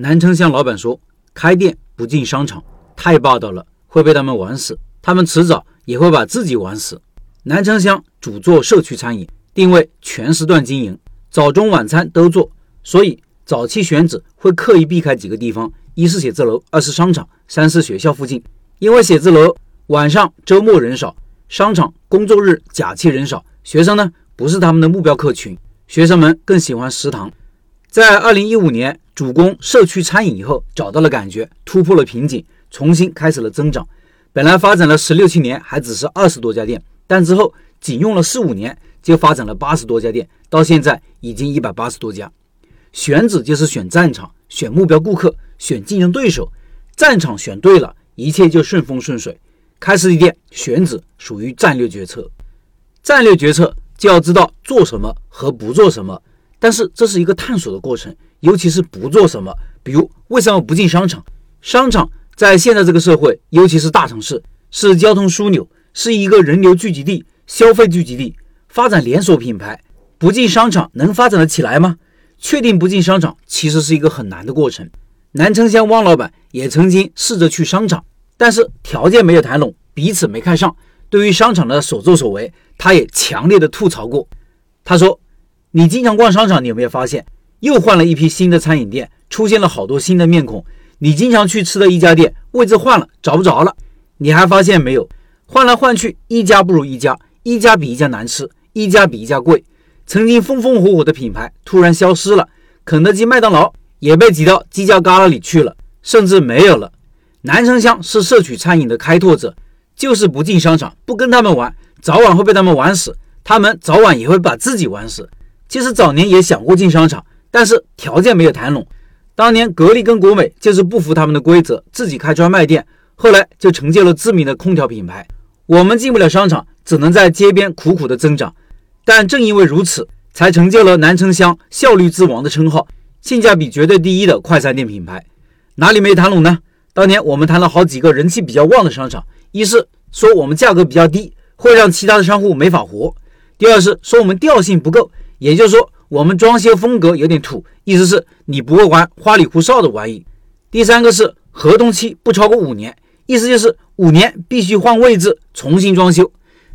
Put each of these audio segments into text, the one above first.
南城乡老板说：“开店不进商场，太霸道了，会被他们玩死。他们迟早也会把自己玩死。”南城乡主做社区餐饮，定位全时段经营，早中晚餐都做，所以早期选址会刻意避开几个地方：一是写字楼，二是商场，三是学校附近。因为写字楼晚上、周末人少，商场工作日、假期人少，学生呢不是他们的目标客群，学生们更喜欢食堂。在二零一五年主攻社区餐饮以后，找到了感觉，突破了瓶颈，重新开始了增长。本来发展了十六七年，还只是二十多家店，但之后仅用了四五年就发展了八十多家店，到现在已经一百八十多家。选址就是选战场，选目标顾客，选竞争对手。战场选对了，一切就顺风顺水。开实体店选址属于战略决策，战略决策就要知道做什么和不做什么。但是这是一个探索的过程，尤其是不做什么，比如为什么不进商场？商场在现在这个社会，尤其是大城市，是交通枢纽，是一个人流聚集地、消费聚集地。发展连锁品牌，不进商场能发展得起来吗？确定不进商场，其实是一个很难的过程。南城乡汪老板也曾经试着去商场，但是条件没有谈拢，彼此没看上。对于商场的所作所为，他也强烈的吐槽过。他说。你经常逛商场，你有没有发现又换了一批新的餐饮店，出现了好多新的面孔？你经常去吃的一家店位置换了，找不着了。你还发现没有，换来换去，一家不如一家，一家比一家难吃，一家比一家贵。曾经风风火火的品牌突然消失了，肯德基、麦当劳也被挤到犄角旮旯里去了，甚至没有了。南城乡是社区餐饮的开拓者，就是不进商场，不跟他们玩，早晚会被他们玩死，他们早晚也会把自己玩死。其实早年也想过进商场，但是条件没有谈拢。当年格力跟国美就是不服他们的规则，自己开专卖店，后来就成就了知名的空调品牌。我们进不了商场，只能在街边苦苦的增长。但正因为如此，才成就了南城乡效率之王的称号，性价比绝对第一的快餐店品牌。哪里没谈拢呢？当年我们谈了好几个人气比较旺的商场，一是说我们价格比较低，会让其他的商户没法活；第二是说我们调性不够。也就是说，我们装修风格有点土，意思是你不会玩花里胡哨的玩意。第三个是合同期不超过五年，意思就是五年必须换位置、重新装修。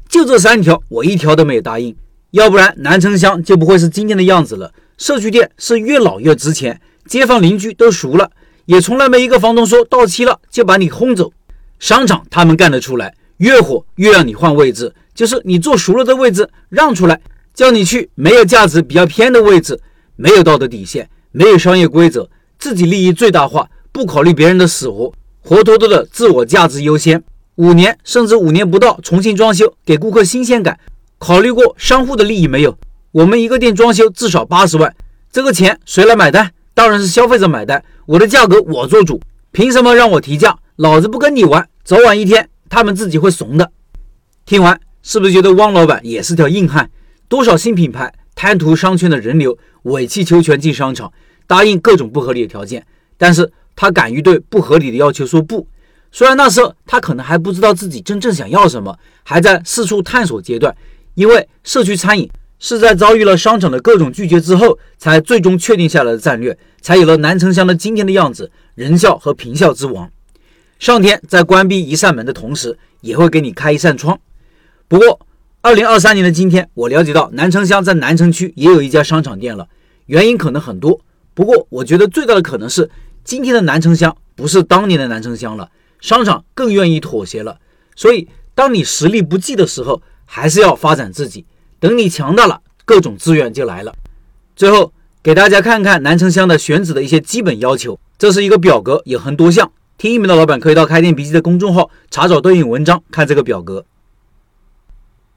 就这三条，我一条都没有答应，要不然南城乡就不会是今天的样子了。社区店是越老越值钱，街坊邻居都熟了，也从来没一个房东说到期了就把你轰走。商场他们干得出来，越火越让你换位置，就是你坐熟了的位置让出来。叫你去没有价值、比较偏的位置，没有道德底线，没有商业规则，自己利益最大化，不考虑别人的死活，活脱脱的自我价值优先。五年甚至五年不到，重新装修，给顾客新鲜感，考虑过商户的利益没有？我们一个店装修至少八十万，这个钱谁来买单？当然是消费者买单。我的价格我做主，凭什么让我提价？老子不跟你玩，早晚一天他们自己会怂的。听完是不是觉得汪老板也是条硬汉？多少新品牌贪图商圈的人流，委曲求全进商场，答应各种不合理的条件，但是他敢于对不合理的要求说不。虽然那时候他可能还不知道自己真正想要什么，还在四处探索阶段。因为社区餐饮是在遭遇了商场的各种拒绝之后，才最终确定下来的战略，才有了南城乡的今天的样子，人效和平效之王。上天在关闭一扇门的同时，也会给你开一扇窗。不过。二零二三年的今天，我了解到南城乡在南城区也有一家商场店了。原因可能很多，不过我觉得最大的可能是今天的南城乡不是当年的南城乡了，商场更愿意妥协了。所以，当你实力不济的时候，还是要发展自己。等你强大了，各种资源就来了。最后给大家看看南城乡的选址的一些基本要求，这是一个表格，有很多项。听音频的老板可以到开店笔记的公众号查找对应文章，看这个表格。